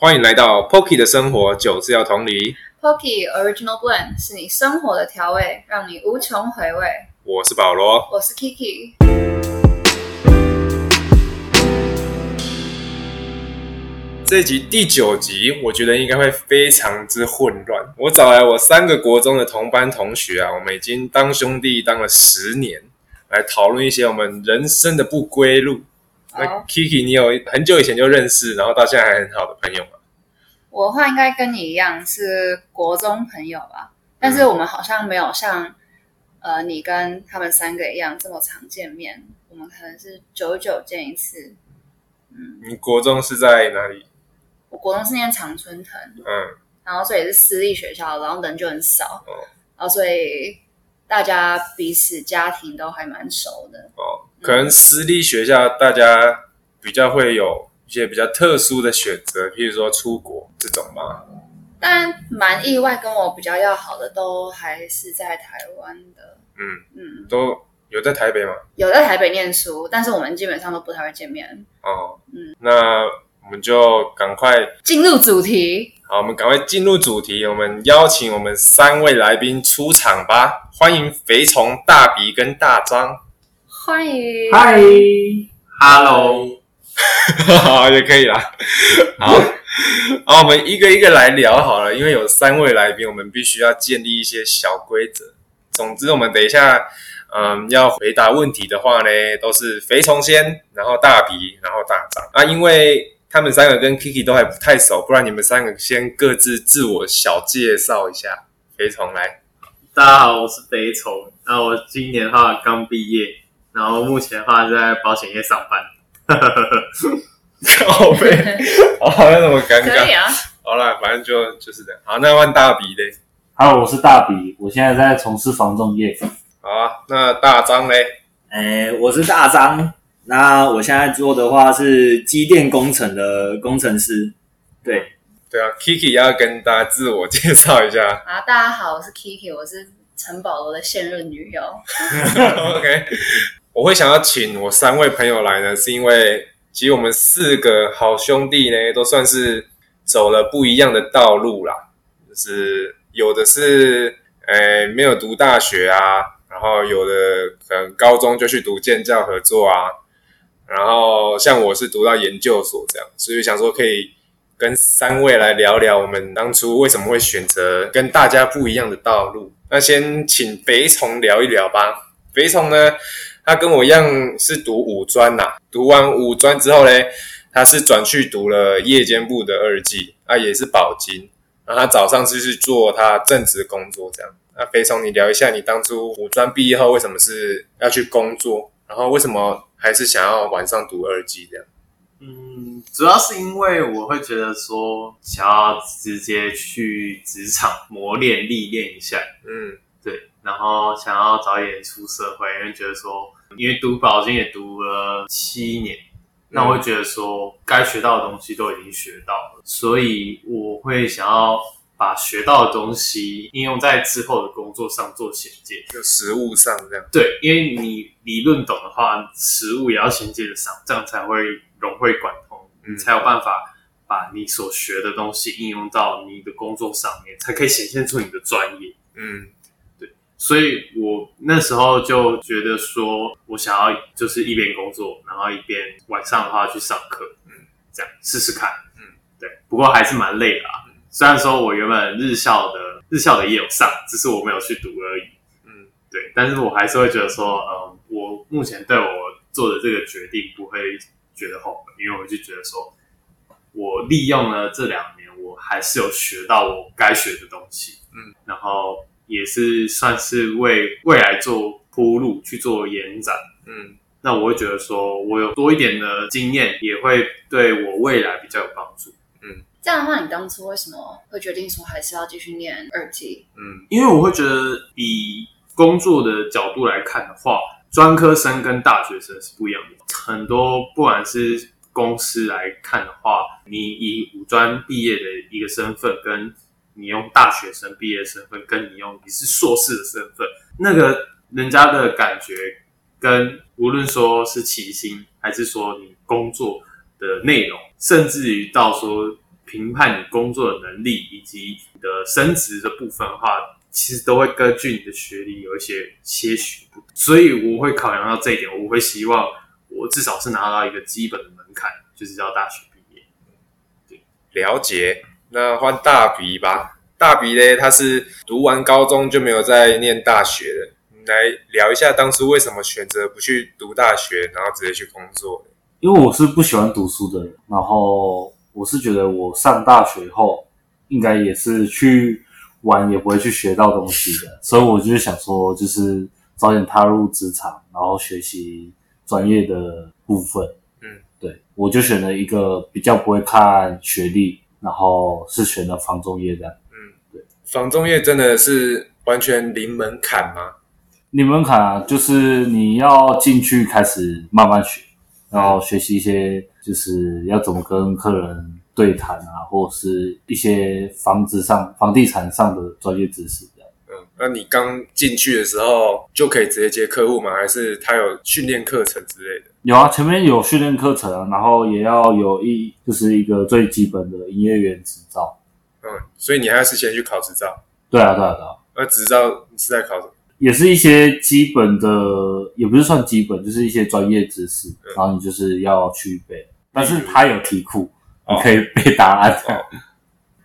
欢迎来到 Pocky 的生活，酒是要同理。Pocky Original Blend 是你生活的调味，让你无穷回味。我是保罗。我是 Kiki，这集第九集，我觉得应该会非常之混乱。我找来我三个国中的同班同学啊，我们已经当兄弟当了十年，来讨论一些我们人生的不归路。那 Kiki，你有很久以前就认识，然后到现在还很好的朋友吗？我的话应该跟你一样是国中朋友吧，但是我们好像没有像呃你跟他们三个一样这么常见面，我们可能是久久见一次。你国中是在哪里？我国中是念常春藤，嗯，然后所以是私立学校，然后人就很少，哦然后所以大家彼此家庭都还蛮熟的。哦，可能私立学校大家比较会有一些比较特殊的选择，譬如说出国这种嘛。但蛮意外，跟我比较要好的都还是在台湾的。嗯，嗯，都有在台北吗？有在台北念书，但是我们基本上都不太会见面。哦，嗯，那我们就赶快，进入主题，好，我们赶快进入主题。我们邀请我们三位来宾出场吧，欢迎肥虫、大鼻跟大张。欢迎。嗨，Hello，好，也可以啦。好，好，我们一个一个来聊好了，因为有三位来宾，我们必须要建立一些小规则。总之，我们等一下，嗯，要回答问题的话呢，都是肥虫先，然后大鼻，然后大张啊，因为他们三个跟 Kiki 都还不太熟，不然你们三个先各自自我小介绍一下。肥虫来，大家好，我是肥虫。那我今年的话刚毕业，然后目前的话是在保险业上班。靠背，哦，好像那么尴尬。可以啊，好了，反正就就是这样。好，那换大鼻嘞。Hello，我是大比，我现在在从事防重业。好啊，那大张嘞。哎，我是大张。那我现在做的话是机电工程的工程师。对，对啊，Kiki 要跟大家自我介绍一下。啊，大家好，我是 Kiki，我是陈保罗的现任女友。OK，我会想要请我三位朋友来呢，是因为其实我们四个好兄弟呢，都算是走了不一样的道路啦。就是有的是呃没有读大学啊，然后有的可能高中就去读建教合作啊，然后像我是读到研究所这样，所以想说可以跟三位来聊聊我们当初为什么会选择跟大家不一样的道路。那先请肥虫聊一聊吧。肥虫呢，他跟我一样是读五专呐、读完五专之后呢，他是转去读了夜间部的二技，啊，也是保金。然后他早上就是做他正职工作这样。那肥松，你聊一下你当初五专毕业后为什么是要去工作，然后为什么还是想要晚上读二技这样？嗯，主要是因为我会觉得说，想要直接去职场磨练历练一下，嗯对，然后想要早一点出社会，因为觉得说，因为读保经也读了七年，那我会觉得说，该学到的东西都已经学到了，所以我会想要把学到的东西应用在之后的工作上做衔接。就实物上这样。对，因为你理论懂的话，实物也要衔接得上，这样才会融会贯通，嗯才有办法把你所学的东西应用到你的工作上面，才可以显现出你的专业。嗯所以我那时候就觉得说，我想要就是一边工作，然后一边晚上的话去上课，嗯，这样试试看，嗯，对。不过还是蛮累的啊。虽然说我原本日校的日校的也有上，只是我没有去读而已，嗯对。但是我还是会觉得说，嗯，我目前对我做的这个决定不会觉得后悔，因为我就觉得说，我利用了这两年，我还是有学到我该学的东西，嗯，然后也是算是为未来做铺路去做延展。嗯那我会觉得说，我有多一点的经验，也会对我未来比较有帮助。嗯这样的话，你当初为什么会决定说还是要继续念二技？嗯因为我会觉得，以工作的角度来看的话，专科生跟大学生是不一样的。很多不管是公司来看的话，你以五专毕业的一个身份，跟你用大学生毕业身份，跟你用你是硕士的身份，那个人家的感觉跟无论说是起薪，还是说你工作的内容，甚至于到说评判你工作的能力以及你的升职的部分的话，其实都会根据你的学历有一些些许不同，所以我会考量到这一点，我会希望我至少是拿到一个基本的门槛，就是要大学毕业。了解。那换大鼻吧。大鼻嘞，他是读完高中就没有再念大学了。你来聊一下当初为什么选择不去读大学，然后直接去工作？因为我是不喜欢读书的人，然后我是觉得我上大学后应该也是去玩，也不会去学到东西的，所以我就是想说，就是早点踏入职场，然后学习专业的部分。嗯，对，我就选了一个比较不会看学历，然后是选了房中业这样。嗯，对房中业真的是完全零门槛吗？零门槛啊，就是你要进去开始慢慢学，然后学习一些就是要怎么跟客人对谈啊，或者是一些房子上、房地产上的专业知识这样。嗯，那你刚进去的时候就可以直接接客户吗？还是他有训练课程之类的？有啊，前面有训练课程啊，然后也要有一就是一个最基本的营业员执照。嗯，所以你还是先去考执照。对啊，对啊，对啊。那执照你是在考什么？也是一些基本的，也不是算基本，就是一些专业知识，嗯然后你就是要去背。但是它有题库，哦你可以背答案。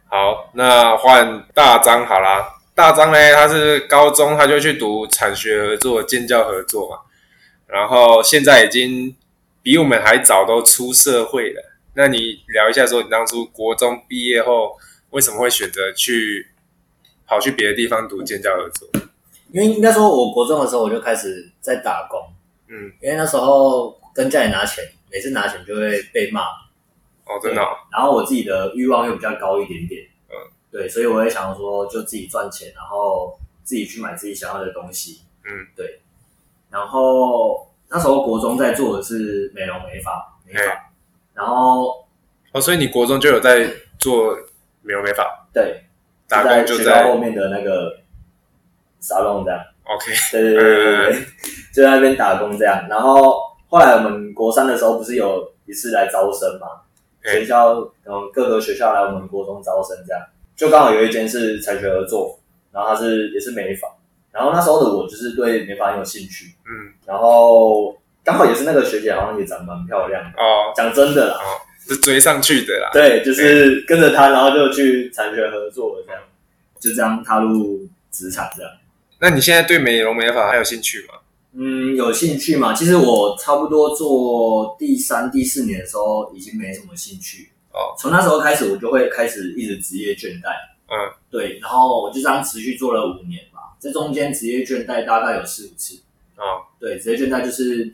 好，那换大张好啦。大张呢，他是高中他就去读产学合作、建教合作嘛，然后现在已经比我们还早都出社会了。那你聊一下，说你当初国中毕业后为什么会选择去跑去别的地方读建教合作？因为应该说，我国中的时候我就开始在打工，嗯，因为那时候跟家里拿钱，每次拿钱就会被骂，哦，真的、哦，然后我自己的欲望又比较高一点点，嗯，对，所以我也想说，就自己赚钱，然后自己去买自己想要的东西，嗯，对。然后那时候国中在做的是美容美发，美嘿。发，然后哦，所以你国中就有在做美容美发，对，打工就学在校后面的那个沙龙这样。OK，对对对对对，就在那边打工这样。然后后来我们国三的时候，不是有一次来招生嘛？嘿。学校嗯各个学校来我们国中招生这样，就刚好有一间是产学合作，然后它是也是美发，然后那时候的我就是对美发很有兴趣，嗯，然后刚好也是那个学姐好像也长得蛮漂亮的，哦，讲真的啦，是追上去的啦。对，就是跟着她，然后就去产学合作了这样，就这样踏入职场这样。那你现在对美容美发还有兴趣吗？嗯，有兴趣吗？其实我差不多做第三、第四年的时候，已经没什么兴趣。哦，从那时候开始，我就会开始一直职业倦怠。嗯，对，然后我就这样持续做了五年吧。这中间职业倦怠大概有四五次。哦，对，职业倦怠就是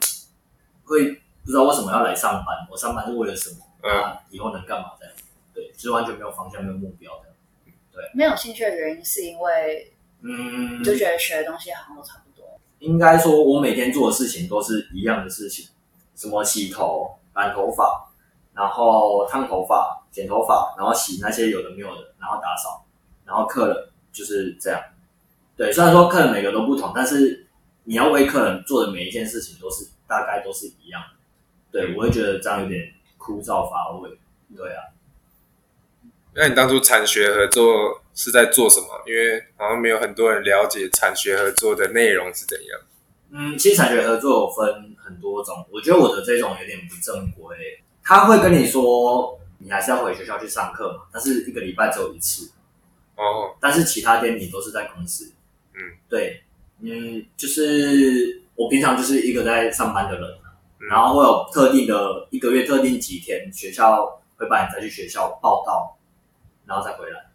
会不知道为什么要来上班，我上班是为了什么？嗯，啊，以后能干嘛这样？对，就是完全没有方向、没有目标的。没有兴趣的原因是因为嗯，就觉得学的东西好像都差不多。应该说，我每天做的事情都是一样的事情，什么洗头、染头发，然后烫头发、剪头发，然后洗那些有的没有的，然后打扫，然后客人就是这样。对，虽然说客人每个都不同，但是你要为客人做的每一件事情都是大概都是一样的。对，我会觉得这样有点枯燥乏味。对啊，那你当初产学合作是在做什么？因为好像没有很多人了解产学合作的内容是怎样。嗯，其实产学合作有分很多种，我觉得我的这种有点不正规。他会跟你说，你还是要回学校去上课嘛，但是一个礼拜只有一次，哦，但是其他天你都是在公司。嗯，对，嗯，就是我平常就是一个在上班的人，嗯然后会有特定的一个月特定几天，学校会把你再去学校报到，然后再回来，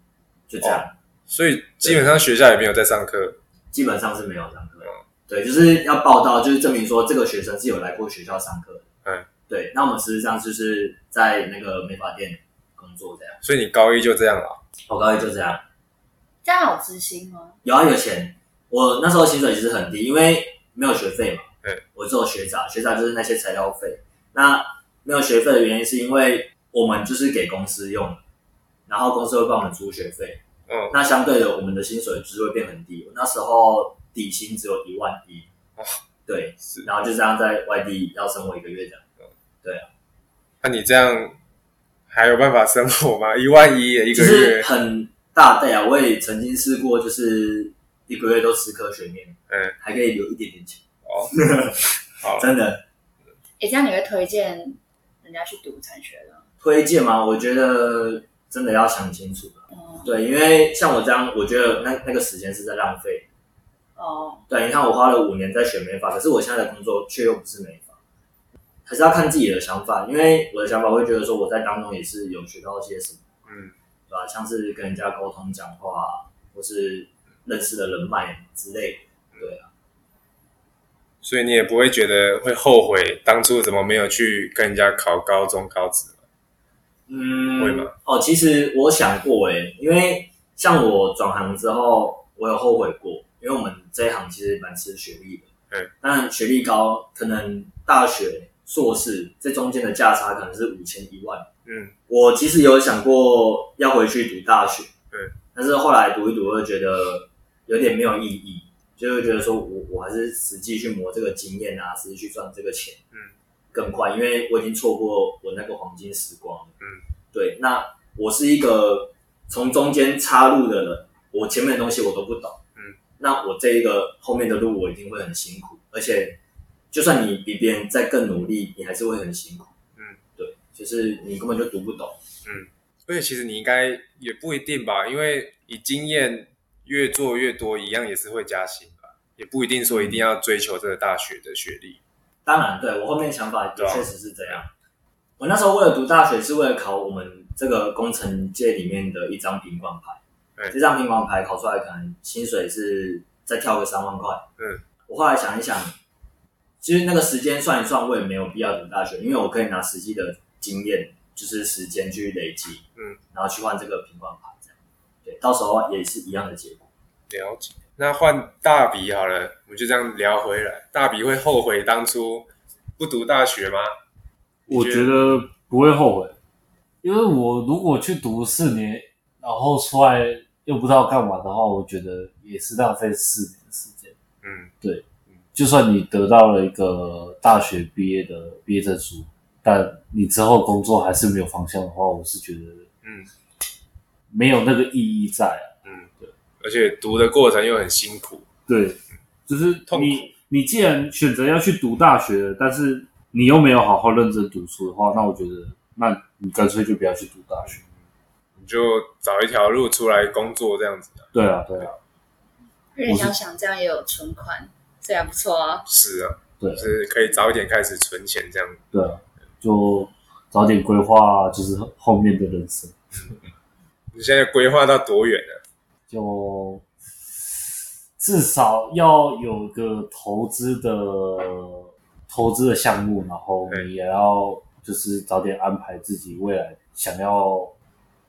就这样。所以基本上学校也没有在上课。基本上是没有上课。对，就是要报道，就是证明说这个学生是有来过学校上课的。嗯，对。那我们实际上就是在那个美发店工作这样。所以你高一就这样了。我高一就这样，这样有知心吗？有啊有钱。我那时候薪水其实很低，因为没有学费嘛。对。我只有学杂，学杂就是那些材料费。那没有学费的原因是因为我们就是给公司用，然后公司会帮我们出学费。嗯，那相对的，我们的薪水就是会变很低。我那时候底薪只有一万一，哦对，是。然后就这样在外地要生活一个月这样。对那你这样还有办法生活吗？一万一一个就是月，很大袋啊！我也曾经试过，就是一个月都吃颗水面，嗯，还可以留一点点钱，哦，好，真的诶，这样你会推荐人家去读产学的吗？推荐吗？我觉得真的要想清楚了。哦对，因为像我这样，我觉得那那个时间是在浪费。哦，对，你看我花了五年在学美发，可是我现在的工作却又不是美发，还是要看自己的想法。因为我的想法会觉得说，我在当中也是有学到一些什么，嗯，对吧？像是跟人家沟通、讲话，或是认识的人脉之类的。对啊，所以你也不会觉得会后悔当初怎么没有去跟人家考高中高职吗？嗯，会吗？哦，其实我想过诶，因为像我转行之后，我有后悔过，因为我们这一行其实蛮吃学历的。嗯，但学历高，可能大学、硕士这中间的价差可能是五千一万。嗯，我其实有想过要回去读大学，嗯，但是后来读一读，我就觉得有点没有意义，就会觉得说我我还是实际去磨这个经验啊，实际去赚这个钱，嗯，更快，因为我已经错过我那个黄金时光了，嗯，对，那我是一个从中间插入的人，我前面的东西我都不懂，嗯，那我这一个后面的路我一定会很辛苦，而且就算你比别人再更努力，你还是会很辛苦，嗯，对，就是你根本就读不懂。嗯而且其实你应该也不一定吧，因为你经验越做越多，一样也是会加薪吧，也不一定说一定要追求这个大学的学历。当然，对我后面想法确实是这样。我那时候为了读大学，是为了考我们这个工程界里面的一张平管牌。对这张平管牌考出来，可能薪水是再跳个三万块。嗯，我后来想一想，其实那个时间算一算，我也没有必要读大学，因为我可以拿实际的经验，就是时间去累积，嗯，然后去换这个品管牌，这样。对，到时候也是一样的结果。了解。那换大比好了，我们就这样聊回来。大比会后悔当初不读大学吗？我觉得不会后悔，因为我如果去读四年，然后出来又不知道干嘛的话，我觉得也是浪费四年的时间。嗯，就算你得到了一个大学毕业的毕业证书，但你之后工作还是没有方向的话，我是觉得嗯没有那个意义在啊。嗯，对。而且读的过程又很辛苦。对，就是痛苦你你既然选择要去读大学了，但是你又没有好好认真读书的话，那我觉得，那你干脆就不要去读大学。你就找一条路出来工作这样子。对啊，对啊，因为你要想这样也有存款，这还不错啊。是啊，对啊就是可以早一点开始存钱这样。对啊，就早点规划，就是后面的人生。你现在规划到多远了？就至少要有个投资的投资的项目，然后你也要就是早点安排自己未来想要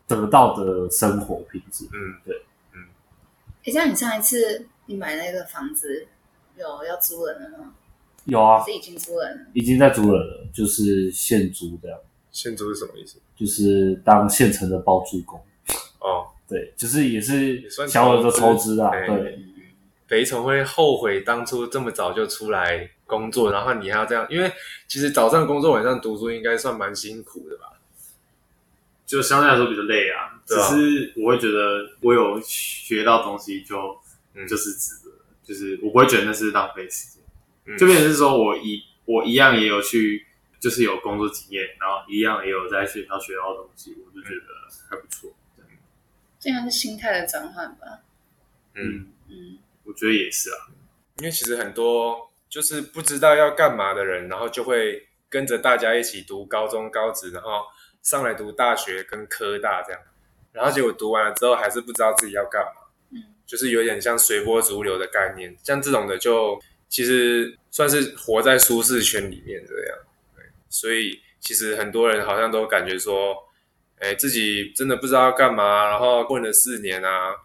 得到的生活品质。嗯，诶，这样你上一次你买那个房子有要租人了吗？有啊，是已经租人了？已经在租人了，就是现租这样，现租是什么意思？就是当现成的包租公。哦，对，就是也是也算小额的投投资资啊，对对，北一会后悔当初这么早就出来工作，然后你还要这样，因为其实早上工作，晚上读书，应该算蛮辛苦的吧？就相对来说比较累啊。只是我会觉得我有学到东西就，嗯就是值得，就是我不会觉得那是浪费时间。嗯就变成是说我一我一样也有去，就是有工作经验，然后一样也有在学校学到的东西，我就觉得还不错。这样是心态的转换吧。嗯，嗯，我觉得也是啊。因为其实很多就是不知道要干嘛的人，然后就会跟着大家一起读高中、高职，然后上来读大学跟科大这样，然后结果读完了之后还是不知道自己要干嘛，嗯，就是有点像随波逐流的概念，像这种的就其实算是活在舒适圈里面这样，所以其实很多人好像都感觉说，哎，自己真的不知道要干嘛，然后混了四年啊，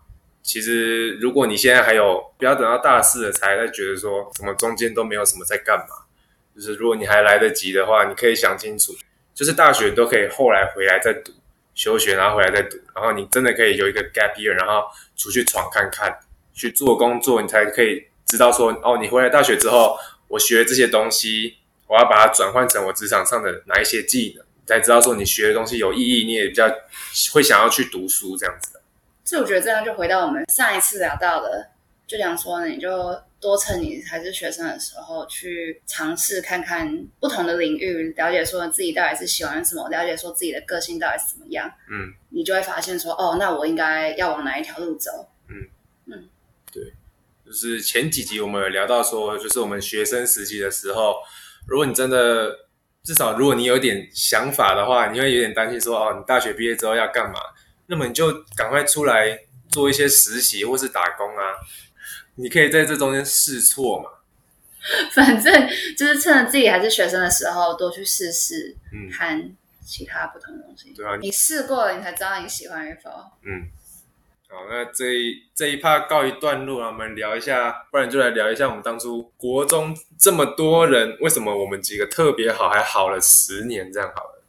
其实如果你现在还有，不要等到大四了才在觉得说怎么中间都没有什么在干嘛，就是如果你还来得及的话，你可以想清楚，就是大学都可以后来回来再读，休学然后回来再读，然后你真的可以有一个 gap year，然后出去闯看看，去做工作，你才可以知道说，哦，你回来大学之后，我学这些东西，我要把它转换成我职场上的哪一些技能，才知道说你学的东西有意义，你也比较会想要去读书这样子的。所以我觉得这样就回到我们上一次聊到的，就讲说，你就多趁你还是学生的时候，去尝试看看不同的领域，了解说自己到底是喜欢什么，了解说自己的个性到底是怎么样，嗯，你就会发现说，哦，那我应该要往哪一条路走。嗯嗯，对就是前几集我们有聊到说，就是我们学生时期的时候，如果你真的至少如果你有点想法的话，你会有点担心说，哦，你大学毕业之后要干嘛？那么你就赶快出来做一些实习或是打工啊，你可以在这中间试错嘛。反正就是趁着自己还是学生的时候，多去试试，嗯看其他不同的东西。对啊你试过了，你才知道你喜欢与否。嗯，好，那这一这一趴告一段落啊，我们聊一下，不然就来聊一下我们当初国中这么多人，为什么我们几个特别好，还好了十年这样好了。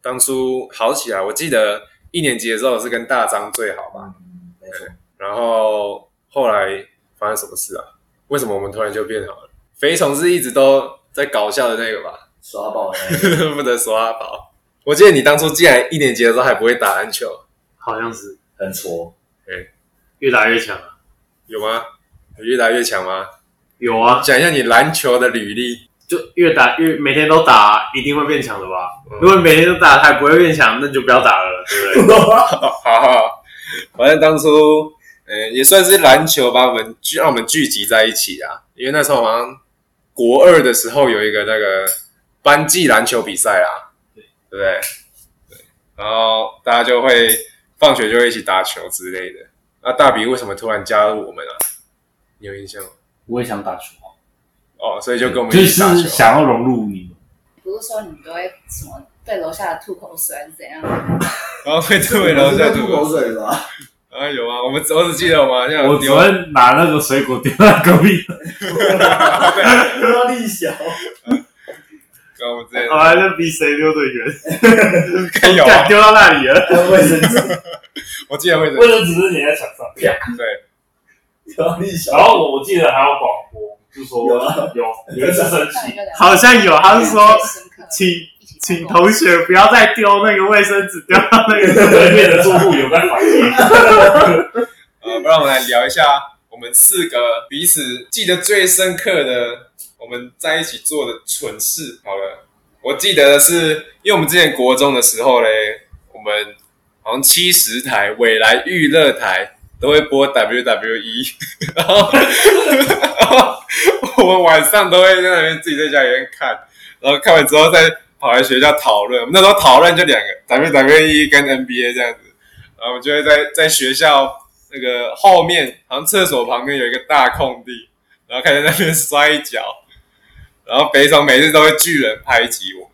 当初好起来，我记得一年级的时候是跟大张最好吧，嗯，没错，然后后来发生什么事啊？为什么我们突然就变好了？肥虫是一直都在搞笑的那个吧？耍爆的那个不能耍宝。我记得你当初竟然一年级的时候还不会打篮球，好像是很挫，越打越强啊。有吗？越打越强吗？有啊，讲一下你篮球的履历。就越打越每天都打，一定会变强的吧？嗯如果每天都打还不会变强，那就不要打了，对不对？好好，反正当初，呃，也算是篮球把我们聚让我们聚集在一起啊。因为那时候好像国二的时候有一个那个班级篮球比赛啊，对不对？对，然后大家就会放学就会一起打球之类的。那大比为什么突然加入我们啊？你有印象吗？我也想打球啊，哦，所以就跟我们一起打球。是想要融入你们。不是说你们都会什么对楼下的吐口水还是怎样？然后会对楼下吐口水 吧？啊，有啊，我们我只记得我们好像有我只丢会拿那个水果丢在隔壁。不要力小，跟我们之前好啊，就比谁丢的远，跟有啊敢，丢到那里了。还有卫生纸，我记得会为了只是粘在墙上。对，不要力小。然后我我记得还有广播，就说有啊有有一次生气，好像有，他是说最深刻请请同学不要再丢那个卫生纸，丢到那个对面的住户有在反应。呃，不然我们来聊一下我们四个彼此记得最深刻的我们在一起做的蠢事。好了，我记得的是，因为我们之前国中的时候嘞，我们好像七十台未来娱乐台都会播 WWE，然后然后我们晚上都会在那边自己在家里面看，然后看完之后再跑来学校讨论。我们那时候讨论就两个 WWE 跟 NBA 这样子，然后我们就会在在学校那个后面，好像厕所旁边有一个大空地，然后开始在那边摔跤，然后北总每次都会巨人拍击我们。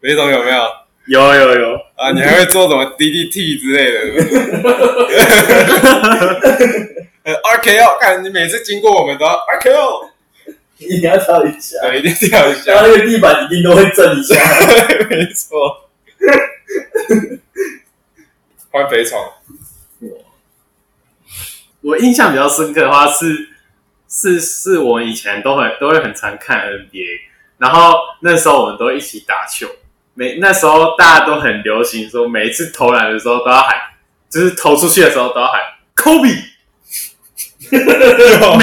北总有没有有有有，啊？你还会做什么 DDT 之类的 呃？RKO，看你每次经过我们都要 RKO，一定要跳一下，对，一定跳一然后下，那个地板一定都会震一下。没错。换北宠，我印象比较深刻的话是是是我以前都很都会很常看 NBA，然后那时候我们都一起打球，每那时候大家都很流行说，每一次投篮的时候都要喊，就是投出去的时候都要喊 Kobe，每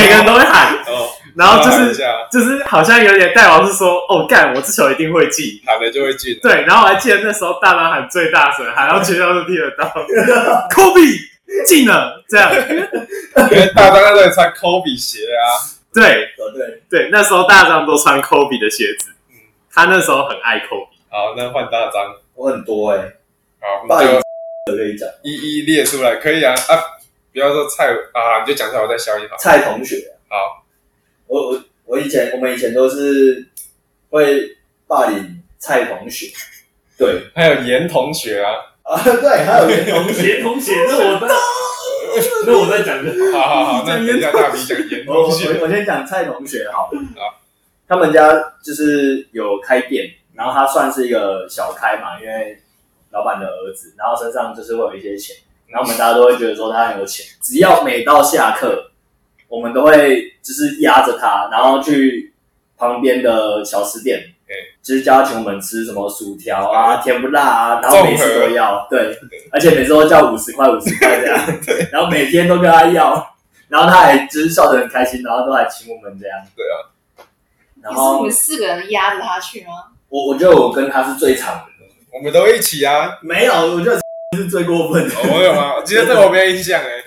个人都会喊，哦，然后就是就是好像有点代表是说，哦干，我这球一定会进。喊了就会进。对，然后我还记得那时候大家喊最大声，喊到全校都听得到，Kobe 进了，这样。因为大张那时候穿 Kobe 鞋啊，对哦，对，对，那时候大张都穿 Kobe 的鞋子，他那时候很爱 Kobe。好，那换大张，我很多哎，好，霸凌我们就可以 讲。一一列出来，可以啊啊！不要说蔡啊，你就讲出来，我再消一好。蔡同学，好，我我我以前我们以前都是会霸凌蔡同学，对。还有严同学啊，啊，对，还有严同学，严同学，那我在，那我在讲的。好好好，那等一下大比讲严我我同学。我先讲蔡同学好。了，好，他们家就是有开店，然后他算是一个小开嘛，因为老板的儿子，然后身上就是会有一些钱，然后我们大家都会觉得说他很有钱，只要每到下课，我们都会就是压着他，然后去旁边的小吃店就是叫他请我们吃什么薯条啊、甜不辣啊，然后每次都要，对，而且每次都叫五十块、五十块这样，然后每天都跟他要，然后他还就是笑得很开心，然后都还请我们这样，对啊，然后你们四个人压着他去吗？我我觉得我跟他是最长的，我们都一起啊。没有，我觉得是最过分的。哦我有吗？我记得这个我没有印象哎。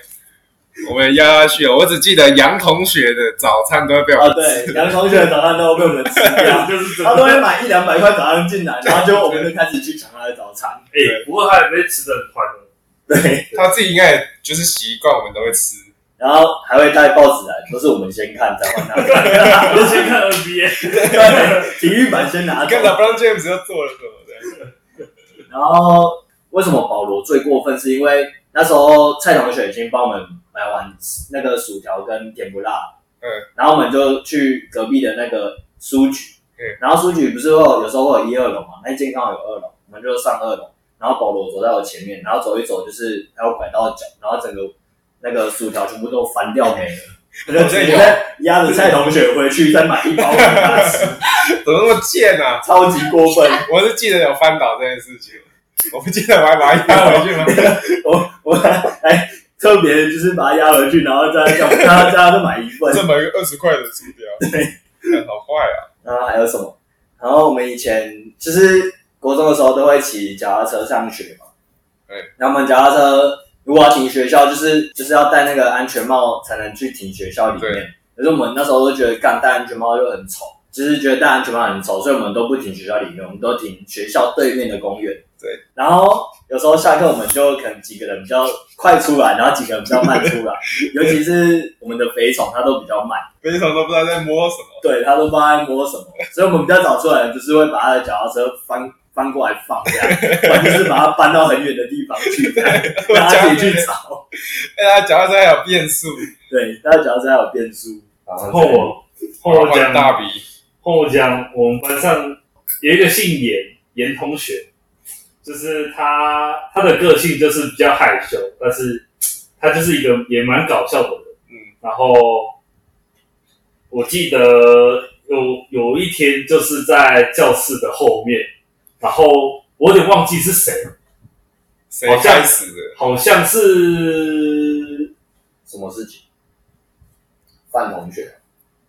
我们压下去了，我只记得杨同学的早餐都会被我啊，们对，杨同学的早餐都被我们吃掉，就是他都会买一两百块早餐进来，然后就我们就开始去抢他的早餐。哎，不过他也被吃的很快乐。对，他自己应该也就是习惯，我们都会吃。然后还会带报纸来，都是我们先看再换他看。我先看 NBA，对，体育版先拿走跟。LeBron James 又做了什么的？然后为什么保罗最过分？是因为那时候蔡同学已经帮我们买完那个薯条跟甜不辣，嗯，然后我们就去隔壁的那个书局，嗯，然后书局不是会有有时候会有一二楼嘛，那一间刚好有二楼，我们就上二楼，然后保罗走在我前面，然后走一走就是还有拐到脚，然后整个那个薯条全部都翻掉没了。我就直接压着蔡同学回去，再买一包给他吃，怎么那么贱啊？超级过分。我是记得有翻倒这件事情，我不记得我还把它压回去吗？我我还特别就是把它压回去，然后再叫他再 买一份。再买个二十块的薯条，对，好坏啊！然后还有什么？然后我们以前就是国中的时候都会骑脚踏车上学嘛。对。然后我们脚踏车如果要停学校，就是就是要戴那个安全帽才能去停学校里面对。可是我们那时候都觉得干戴安全帽又很丑，就是觉得戴安全帽很丑，所以我们都不停学校里面，我们都停学校对面的公园。对。然后有时候下课我们就可能几个人比较快出来，然后几个人比较慢出来，尤其是我们的肥虫，它都比较慢。肥虫都不知道在摸什么。对它都不知道在摸什么，所以我们比较早出来的就是会把它的脚踏车翻翻过来放这样，不然就是把它搬到很远的地方去这样，让他自己去找。哎，他脚踏车还有变速，对，他的脚踏车还有变速。然后我后我换讲大笔，后我讲，我们班上有一个姓严严同学，就是他他的个性就是比较害羞，但是他就是一个也蛮搞笑的人。嗯，然后我记得有有一天就是在教室的后面，然后我有点忘记是谁，谁好像开始的？好像是什么事情？范同学，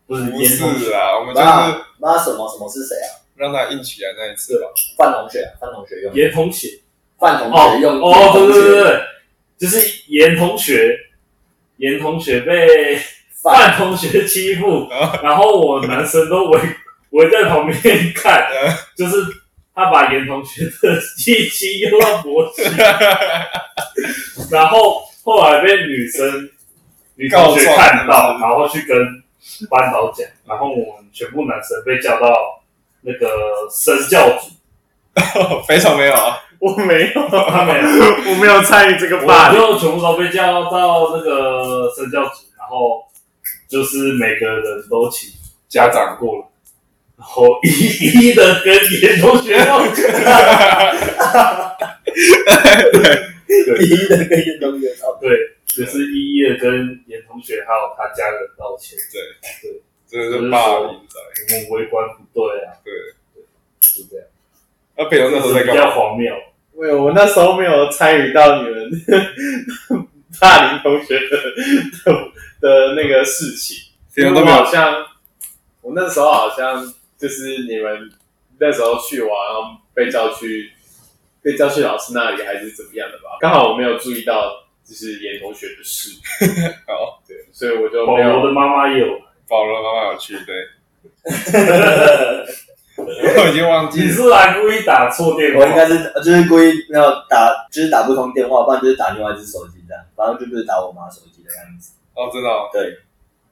不是不严同学，是啊，我们就妈是妈什么什么是谁啊？让他硬起来那一次吧。范同学，范同学用。严同学。范同哦学用哦，对对对对，对，就是严同学，严同学被范。同学欺负，然后我男生都围 围在旁边看，就是他把严同学的鸡鸡用到脖子，然后后来被女生女同学看到，然后去跟班导讲，然后我们全部男生被叫到那个身教组，非常没有啊，我没有，他没有。我没有参与这个我霸凌。就全部都被叫到那个身教组，然后就是每个人都请家长过来，然后一一的跟严同学道歉。第一的跟严同学道对，就是一一的跟严同学还有他家人道歉。真的是霸凌仔。我们围观不对啊，对对，是这样，那朋友那时候在比较？荒谬。没有，我那时候没有参与到你们 霸凌同学的的的那个事情，因为好像我那时候好像就是你们那时候去玩，然后被叫去被叫去老师那里还是怎么样的吧？刚好我没有注意到就是严同学的事，好，对，所以我就保没有。罗的妈妈也有，保罗妈妈有去，对，我已经忘记你是不是还故意打错电话？我应该是就是故意没有打，就是打不通电话，不然就是打另外一只手机这样，反正就不是打我妈手机的样子。哦，真的哦，对，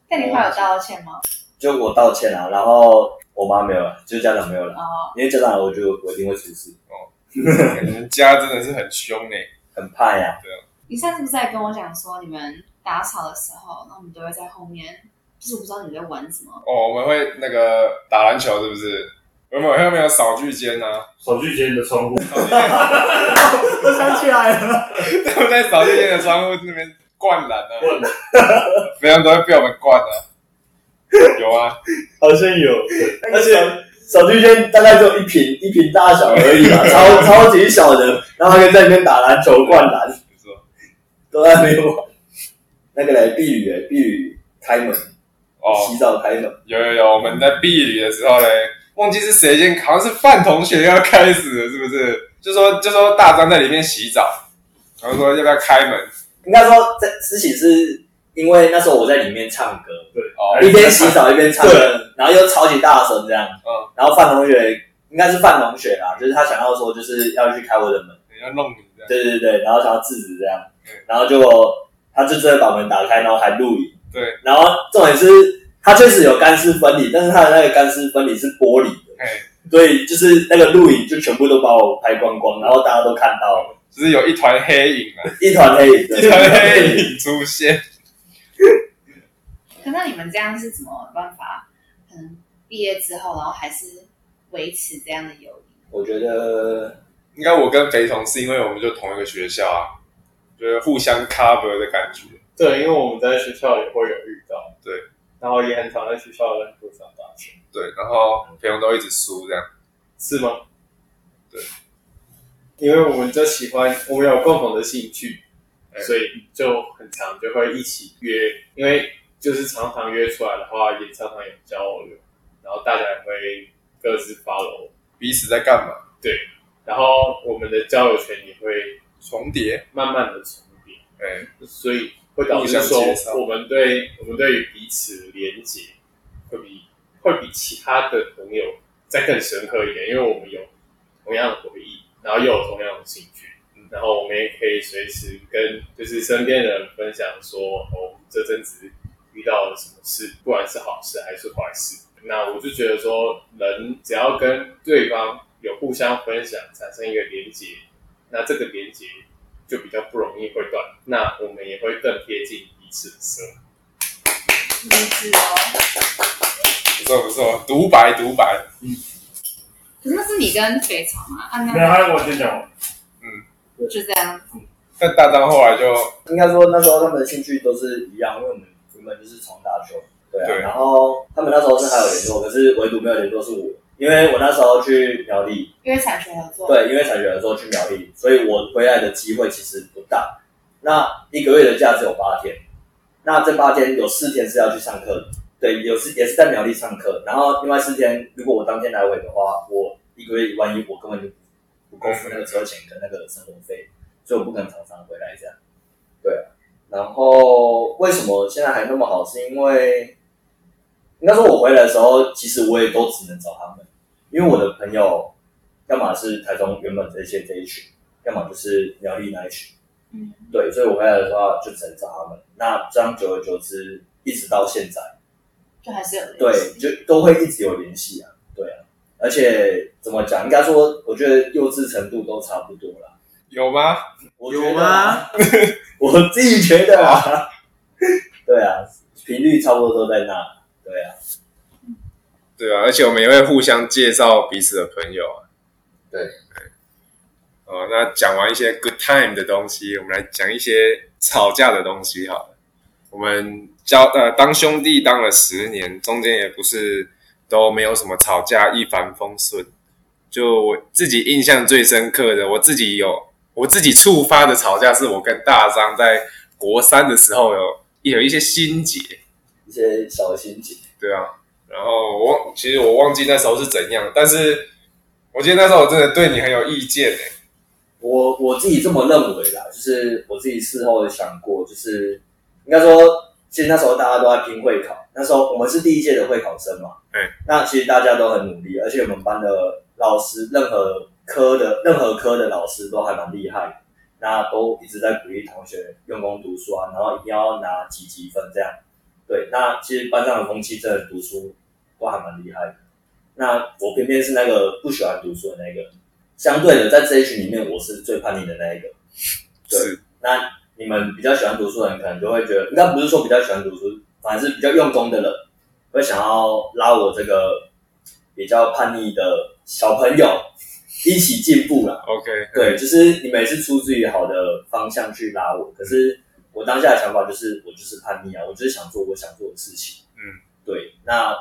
但你会有道歉吗？就我道歉啊，然后我妈没有了，就是家长没有了，哦，因为家长来我就我一定会出事，你们家真的是很凶呢。很怕呀。你上次不是在跟我讲说，你们打扫的时候，那我们都会在后面，就是我不知道你在玩什么。哦，我们会那个打篮球，是不是？我们后面有扫具间啊，扫具间的窗户，我 想起来了，他们在扫具间的窗户那边灌篮啊，问别人都会被我们灌啊。有啊，好像有，而且手机间大概只有一瓶一瓶大小而已吧，超超级小的，然后可以在那边打篮球、灌篮，都在那边玩。那个嘞，避雨嘞，避雨开门，哦，洗澡开门，有有有，我们在避雨的时候嘞，忘记是谁先，好像是范同学要开始了，是不是？就说就说大张在里面洗澡，然后说要不要开门？应该说在之前是因为那时候我在里面唱歌，对哦，一边洗澡一边唱歌，然后又超级大声这样，嗯，然后范同学应该是范同学啦，就是他想要说就是要去开我的门。要弄你这样，对对对，然后想要制止这样嗯，然后就他就真的把门打开，然后还录影，对，然后重点是他确实有干湿分离，但是他的那个干湿分离是玻璃的，哎，所以就是那个录影就全部都把我拍光光，然后大家都看到了只是有一团黑影啊，一团黑影，一团黑影出现。可那你们这样是怎么办法？可能毕业之后，然后还是维持这样的友谊？我觉得应该我跟肥童是因为我们就同一个学校啊，就是互相 cover 的感觉。对，因为我们在学校也会有遇到，对，然后也很常在学校的篮球场打球，对，然后肥童都一直输这样。是吗？对，因为我们就喜欢，我们有共同的兴趣，哎所以就很常就会一起约，因为就是常常约出来的话，也常常有交流，然后大家也会各自 follow，彼此在干嘛？对然后我们的交友圈也会重叠。慢慢的重叠，哎，所以会导致互相说介绍我们对我们对于彼此的连接会比会比其他的朋友再更深刻一点，因为我们有同样的回忆，然后又有同样的兴趣，嗯然后我们也可以随时跟就是身边的人分享说，哦，这阵子遇到了什么事，不管是好事还是坏事。那我就觉得说，人只要跟对方有互相分享，产生一个连接，那这个连接就比较不容易会断，那我们也会更贴近彼此的生活。励志哦。不错不错，独白独白。嗯可是那是你跟肥肠啊，啊没有，还有我先讲嗯。就这样。但大张后来就应该说那时候他们的兴趣都是一样，因为我们原本就是从大球，对啊，对然后他们那时候是还有联络，可是唯独没有联络是我，因为我那时候去苗栗，因为产学合作，，对，因为产学合作去苗栗，所以我回来的机会其实不大。那一个月的假只有八天，那这八天有四天是要去上课的，对，有是也是在苗栗上课，然后另外四天如果我当天来回的话，我一个月一万一，我根本就不够付那个车钱跟那个生活费，所以我不可能常常回来这样。对啊，然后为什么现在还那么好？是因为应该说我回来的时候，其实我也都只能找他们，因为我的朋友要么是台中原本这些这一群，要么就是苗栗那一群。嗯，对，所以我回来的话就只能找他们。那这样久而久之，一直到现在，就还是有联系对，就都会一直有联系啊。对啊，而且怎么讲？应该说，我觉得幼稚程度都差不多啦。有吗？我觉得啊？我自己觉得啊，对啊，频率差不多都在那。对啊，对啊，而且我们也会互相介绍彼此的朋友啊。对。哦，那讲完一些 good time 的东西，我们来讲一些吵架的东西好了。我们交呃当兄弟当了十年，中间也不是都没有什么吵架，一帆风顺。就我自己印象最深刻的，我自己有我自己触发的吵架，是我跟大张在国三的时候有有一些心结。一些小心情。对啊，然后我忘，其实我忘记那时候是怎样，但是我记得那时候我真的对你很有意见。我我自己这么认为啦，就是我自己事后想过，就是应该说，其实那时候大家都在拼会考，那时候我们是第一届的会考生嘛，嗯，那其实大家都很努力，而且我们班的老师，任何科的任何科的老师都还蛮厉害的，那都一直在鼓励同学用功读书啊，然后一定要拿几几分这样，对，那其实班上的风气真的读书都还蛮厉害的，那我偏偏是那个不喜欢读书的那个。相对的，在这一群里面，我是最叛逆的那一个。对是，那你们比较喜欢读书的人，可能就会觉得，应该不是说比较喜欢读书，反而是比较用功的人，会想要拉我这个比较叛逆的小朋友一起进步啦。OK，对，就是你们也是出自于好的方向去拉我，可是我当下的想法就是，我就是叛逆啊，我就是想做我想做的事情。嗯，对。那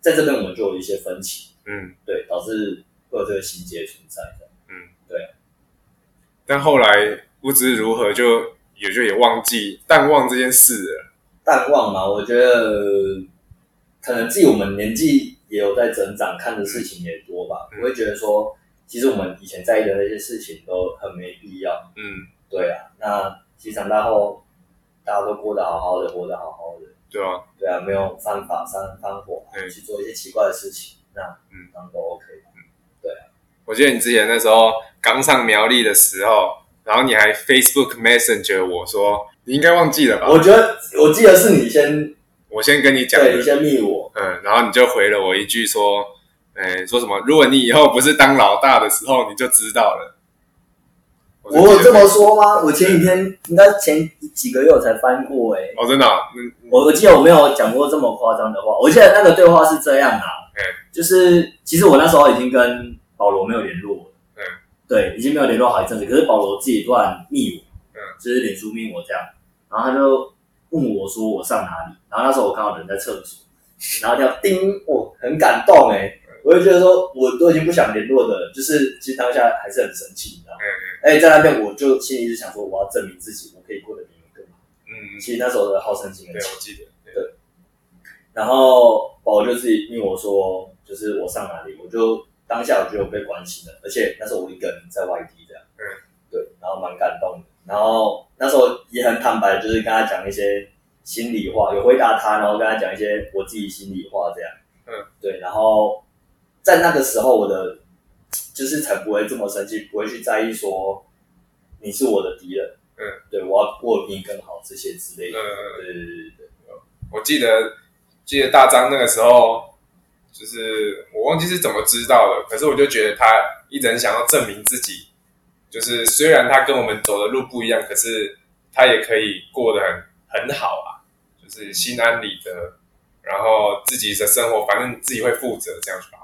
在这边我们就有一些分歧。嗯，对，导致会有这个心结存在的。嗯，对但后来不知如何就也就也忘记淡忘这件事了。淡忘嘛，我觉得可能自己我们年纪也有在增长，看的事情也多吧，嗯我会觉得说，其实我们以前在意的那些事情都很没必要。嗯，对啊，那其实长大后，大家都过得好好的，活得好好的。对啊，对啊，没有犯法、伤放火，嗯去做一些奇怪的事情，那嗯当然都 OK。嗯，对我记得你之前那时候刚上苗栗的时候，然后你还 Facebook Messenger 我说，你应该忘记了吧？我觉得我记得是你先我先跟你讲的，对你先密我，嗯，然后你就回了我一句说，哎，说什么？如果你以后不是当老大的时候，你就知道了。我有这么说吗？我前几天应该前几个月我才翻过哎、哦，真的、我我记得我没有讲过这么夸张的话，我记得那个对话是这样啊，嗯。就是其实我那时候已经跟保罗没有联络了，嗯，对，已经没有联络好一阵子，可是保罗自己突然密我，嗯，就是脸书密我这样，然后他就问我说我上哪里，然后那时候我刚好人在厕所，然后就叮，我很感动哎、我就觉得说我都已经不想联络的，就是其实当下还是很生气，你知道吗？嗯而且在那边我就心里一直想说，我要证明自己，我可以过得比你们更好。嗯，其实那时候的好胜心很对，强。我记得，对然后保罗就自己命我说，就是我上哪里，我就当下我觉得我被关心了，而且那时候我一个人在外地这样，嗯，对，然后蛮感动的。然后那时候也很坦白，就是跟他讲一些心里话，有回答他，然后跟他讲一些我自己心里话这样，嗯，对。然后在那个时候，我的就是才不会这么生气，不会去在意说你是我的敌人，嗯，对我要过得比你更好这些之类的，嗯，对对对对对。我记得记得大张那个时候，就是我忘记是怎么知道的，可是我就觉得他一直很想要证明自己，就是虽然他跟我们走的路不一样，可是他也可以过得很很好啊，就是心安理得，然后自己的生活反正自己会负责，这样就好了。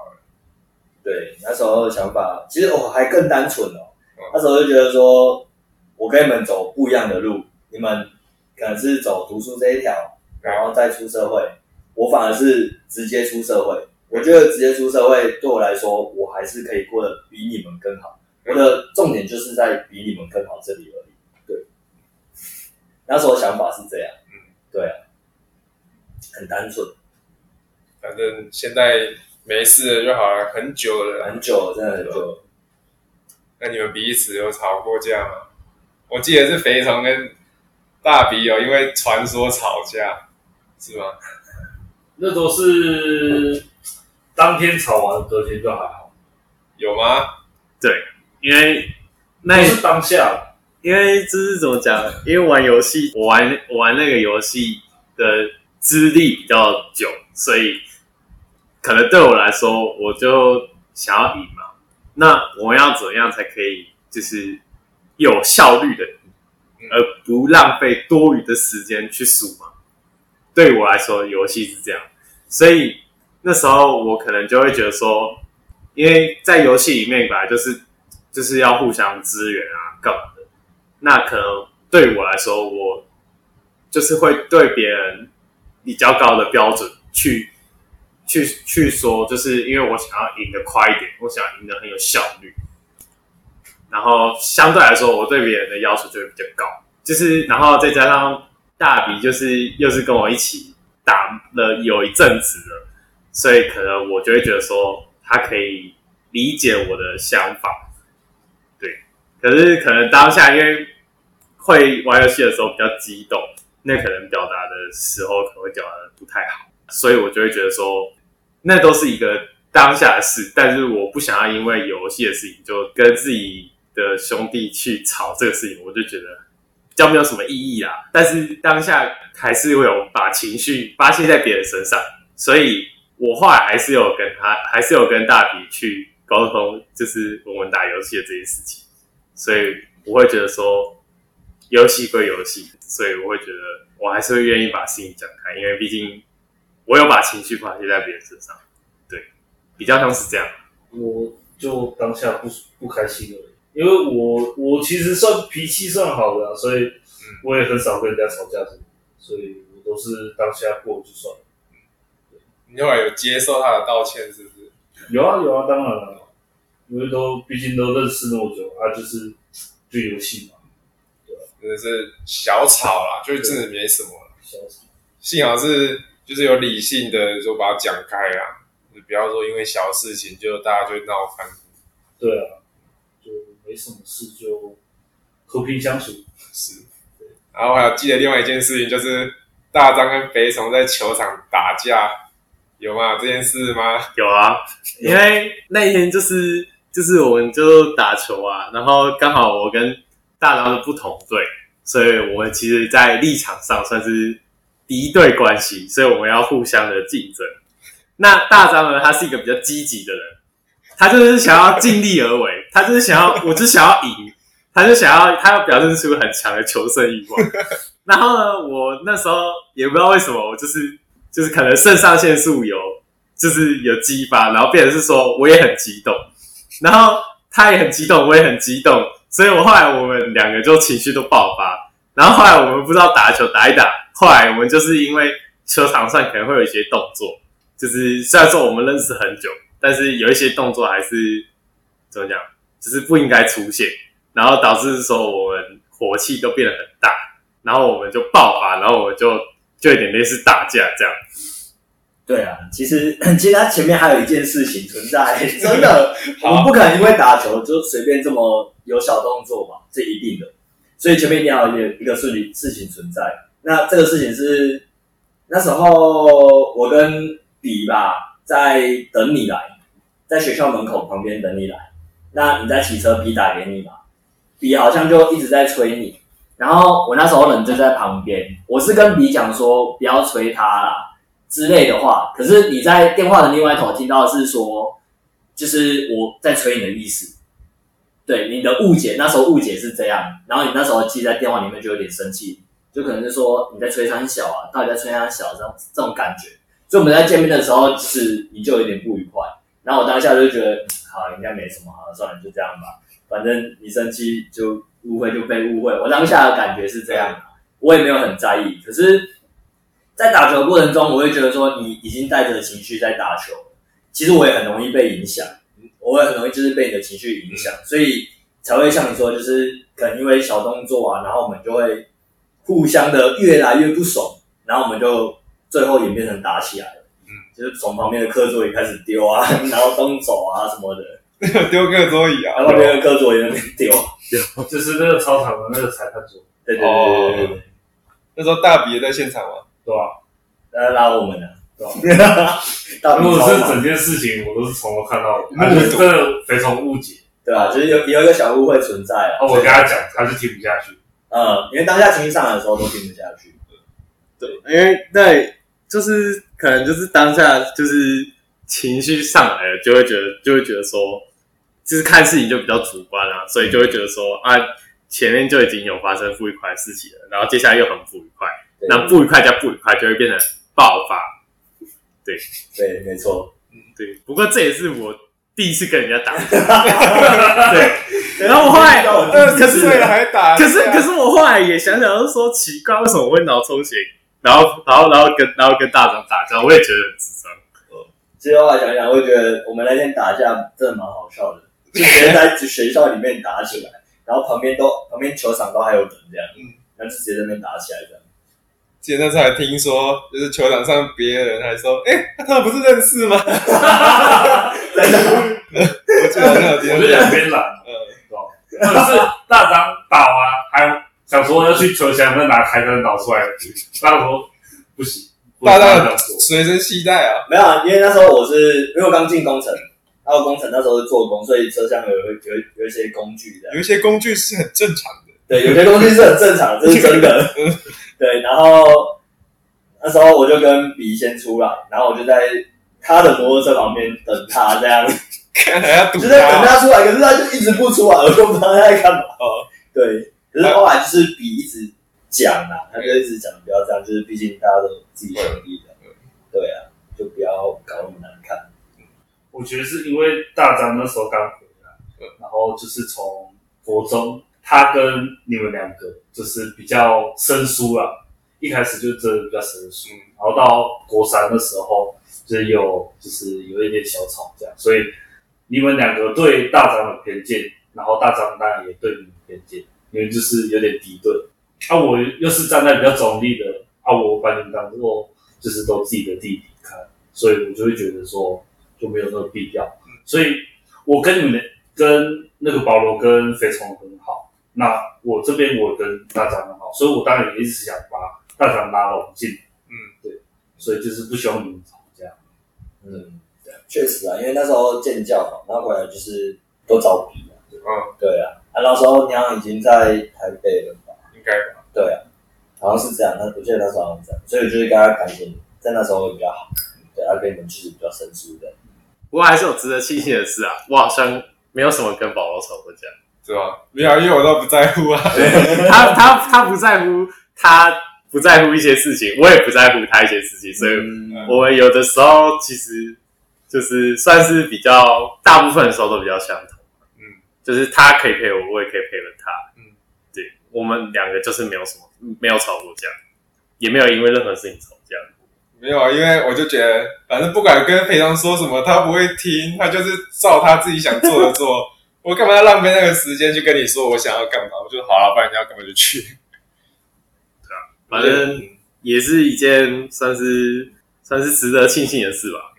对，那时候的想法其实我还更单纯哦嗯。那时候就觉得说，我跟你们走不一样的路，你们可能是走读书这一条，然后再出社会，我反而是直接出社会。我觉得直接出社会对我来说，我还是可以过得比你们更好。我的重点就是在比你们更好这里而已。对，那时候想法是这样。嗯，对啊，很单纯，反正现在没事了就好了，很久了。很久了，真的很久了。那你们彼此有吵过架吗？我记得是肥虫跟大鼻有因为传说吵架，是吗？那都是当天吵完，隔天就还好，有吗？对因为那那是当下。因为这是怎么讲？因为玩游戏，我玩我玩那个游戏的资历比较久，所以可能对我来说，我就想要赢嘛。那我要怎么样才可以就是有效率的，而不浪费多余的时间去输嘛？对我来说，游戏是这样，所以那时候我可能就会觉得说，因为在游戏里面本来就是就是要互相支援啊，干嘛的？那可能对我来说，我就是会对别人比较高的标准去去去说，就是因为我想要赢得快一点，我想赢得很有效率，然后相对来说，我对别人的要求就会比较高，就是然后再加上大比就是又是跟我一起打了有一阵子了，所以可能我就会觉得说他可以理解我的想法，对，可是可能当下因为会玩游戏的时候比较激动，那可能表达的时候可能会表达的不太好，所以我就会觉得说，那都是一个当下的事，但是我不想要因为游戏的事情就跟自己的兄弟去吵这个事情，我就觉得比较没有什么意义啦。但是当下还是会有把情绪发泄在别人身上，所以我后来还是有跟他，还是有跟大比去沟通，就是我们打游戏的这件事情，所以我会觉得说。游戏归游戏，所以我会觉得我还是会愿意把事情讲开，因为毕竟我有把情绪发泄在别人身上，对，比较像是这样。我就当下不不开心而已，因为我我其实算脾气算好的、啊，所以我也很少跟人家吵架什么，所以我都是当下过就算了。你后来有接受他的道歉是不是？有啊有啊，当然了，因为都毕竟都认识那么久啊，就是就游戏嘛，真的是小吵啦，就真的没什么了。小吵幸好是就是有理性的就把它讲开啊，就不要说因为小事情就大家就闹翻。对啊，就没什么事就和平相处。是，然后还有记得另外一件事情，就是大张跟肥虫在球场打架，有吗？这件事吗？有啊，因为那一天就是就是我们就打球啊，然后刚好我跟大张是不同队，所以我们其实，在立场上算是敌对关系，所以我们要互相的竞争。那大张呢，他是一个比较积极的人，他就是想要尽力而为，他就是想要，我就想要赢，他就想要，他要表现出很强的求胜欲望。然后呢，我那时候也不知道为什么，我就是就是可能肾上腺素有就是有激发，然后变成是说我也很激动，然后他也很激动，我也很激动，所以我后来我们两个就情绪都爆发，然后后来我们不知道打球打一打，后来我们就是因为球场上可能会有一些动作，就是虽然说我们认识很久，但是有一些动作还是怎么讲，就是不应该出现，然后导致说我们火气都变得很大，然后我们就爆发，然后我们就就有点类似打架这样。对啊，其实 其实他前面还有一件事情存在，真的，我们不可能因为打球就随便这么有小动作嘛，这一定的。所以前面一定要有一个一个事情事情存在。那这个事情是那时候我跟比吧在等你来，在学校门口旁边等你来。那你在骑车，比打给你嘛，比好像就一直在催你。然后我那时候人就在旁边，我是跟比讲说不要催他啦。之类的话，可是你在电话的另外一头听到的是说，就是我在催你的意思，对你的误解，那时候误解是这样，然后你那时候记在电话里面就有点生气，就可能是说你在吹他小啊，到底在催他小这样这种感觉，所以我们在见面的时候，就是你就有点不愉快，然后我当下就觉得，好，应该没什么，好了，算了，就这样吧，反正你生气就误会就被误会，我当下的感觉是这样，我也没有很在意，可是。在打球过程中，我会觉得说你已经带着情绪在打球，其实我也很容易被影响，我也很容易就是被你的情绪影响，所以才会像你说，就是可能因为小动作啊，然后我们就会互相的越来越不爽，然后我们就最后演变成打起来了，嗯，就是从旁边的课桌椅开始丢啊，然后东走啊什么的，丢课桌椅啊，然后旁边的课桌椅在那边丢，就是那个操场的那个裁判桌，对对对对对，那时候大比也在现场嘛，对吧？呃拉我们呢，对吧？大如果是整件事情，我都是从头看到尾，还是真的非常误解。对吧？就是有有一个小误会存在啊，哦，我跟他讲，他就听不下去。嗯，因为当下情绪上来的时候都听不下去。对，因为对，就是可能就是当下就是情绪上来了，就会觉得就会觉得说，就是看事情就比较主观啊，所以就会觉得说啊，前面就已经有发生不愉快的事情了，然后接下来又很不愉快，对然后不愉快加不愉快就会变成爆发。对对，没错。对，不过这也是我第一次跟人家打，对，然后我后来，呃，可是还打，可是可是我后来也想想，就说奇怪，为什么我会脑充血？然后然后然后跟然后跟大长打架，我也觉得很智障。其实后来想想，我会觉得我们那天打架真的蛮好笑的，就直接在学校里面打起来，然后旁边都旁边球场都还有人这样，嗯然后就直接在那边打起来这样。记得那时候还听说，就是球场上别人还说，哎、他们不是认识吗？真的，我记得我就两边拦，嗯，或者是大张倒啊，还想说要去球场，再拿台灯倒出来，大张说不行，大大家随身携带啊，没有啊，因为那时候我是因为我刚进工程，然后工程那时候是做工，所以车厢有有有有一些工具的。有一些工具是很正常的。对，有些工具是很正常的，这是真的。对，然后那时候我就跟比先出来，然后我就在他的摩托车旁边等他，这样看还要堵就在等他，出来，可是他就一直不出来，我就不知道他在干嘛。哦，对，可是后来就是比一直讲啊，他就一直讲不要这样，就是毕竟大家都自己兄弟的，对啊，就不要搞那么难看。我觉得是因为大张那时候刚回来，然后就是从国中，他跟你们两个就是比较生疏了。一开始就真的比较生疏，然后到国三的时候，就就是有就是有一点小吵架，所以你们两个对大张有偏见，然后大张当然也对你有偏见，你们就是有点敌对。啊，我又是站在比较中立的，啊，我把你们当做就是都自己的弟弟看，所以我就会觉得说就没有那个必要。所以我跟你们跟那个保罗跟肥虫很好，那我这边我跟大张很好，所以我当然也一直想把大张拉拢进，嗯，对，所以就是不希望你们吵架。嗯，对，确实啊，因为那时候建教嘛，然后回来就是都找比嘛，嗯，对啊，啊，那时候你好像已经在台北了吧？应该吧。对啊，好像是这样，那我记得那时候好像是这样，所以我就是跟他感情在那时候会比较好，对，他跟你们其实比较生疏的，不过还是有值得庆幸的事啊，我好像没有什么跟保罗吵过架。是吧？没有，因为我都不在乎啊。他他他不在乎，他不在乎一些事情，我也不在乎他一些事情，所以嗯我们有的时候其实就是算是比较大部分的时候都比较相同。嗯，就是他可以陪我，我也可以陪了他。嗯，对我们两个就是没有什么没有吵过架，也没有因为任何事情吵架。没有啊，因为我就觉得，反正不管跟裴常说什么，他不会听，他就是照他自己想做的做。我干嘛要浪费那个时间去跟你说我想要干嘛？我就好了，不然你要干嘛就去。对啊反正也是一件算是算是值得庆幸的事吧。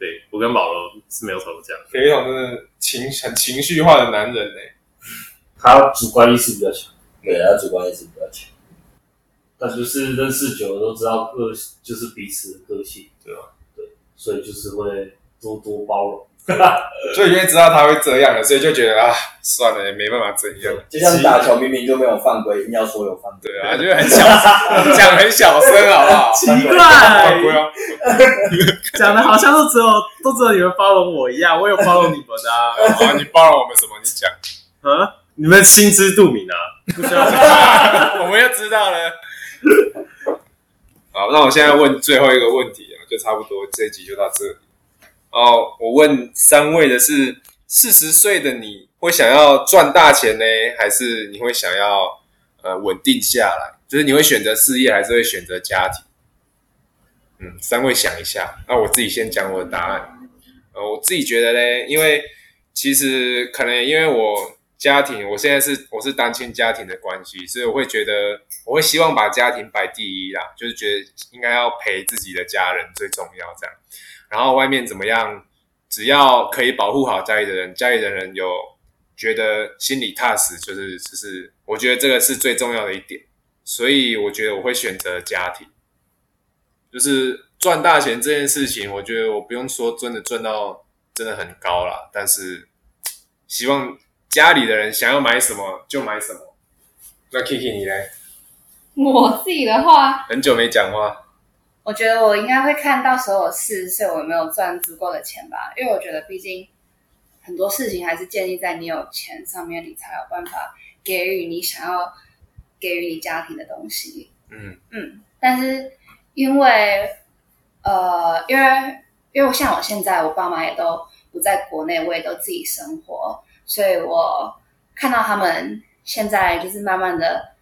嗯，对我跟保罗是没有吵过架。裴总真的情很情绪化的男人呢、他主观意识比较强，对，他主观意识比较强，但就是认识久了都知道个就是彼此的个性，对吧？对，所以就是会多多包容。就因为知道他会这样了，所以就觉得啊，算了，也没办法怎样。就像打球明明就没有犯规，硬要说有犯规，对啊，就是很小，讲很小声，好不好？奇犯规怪，啊！讲的好像都只有都只有你们包容我一样，我有包容你们的啊。好，你包容我们什么？你讲，啊，你们心知肚明啊，不需要我们又知道了。好，那我现在问最后一个问题啊，就差不多这一集就到这里。哦，我问三位的是：四十岁的你会想要赚大钱呢，还是你会想要呃稳定下来？就是你会选择事业，还是会选择家庭？嗯，三位想一下。那我自己先讲我的答案。呃，我自己觉得嘞，因为其实可能因为我家庭，我现在是我是单亲家庭的关系，所以我会觉得我会希望把家庭摆第一啦，就是觉得应该要陪自己的家人最重要这样。然后外面怎么样，只要可以保护好家里的人，家里的人有觉得心里踏实，就是就是我觉得这个是最重要的一点。所以我觉得我会选择家庭，就是赚大钱这件事情，我觉得我不用说真的赚到真的很高啦，但是希望家里的人想要买什么就买什么。那 Kiki 你嘞？我自己的话，很久没讲话，我觉得我应该会看到时候我四十岁我有没有赚足够的钱吧，因为我觉得毕竟很多事情还是建立在你有钱上面，你才有办法给予你想要给予你家庭的东西。嗯嗯，但是因为呃，因为因为像我现在，我爸妈也都不在国内，我也都自己生活，所以我看到他们现在就是慢慢的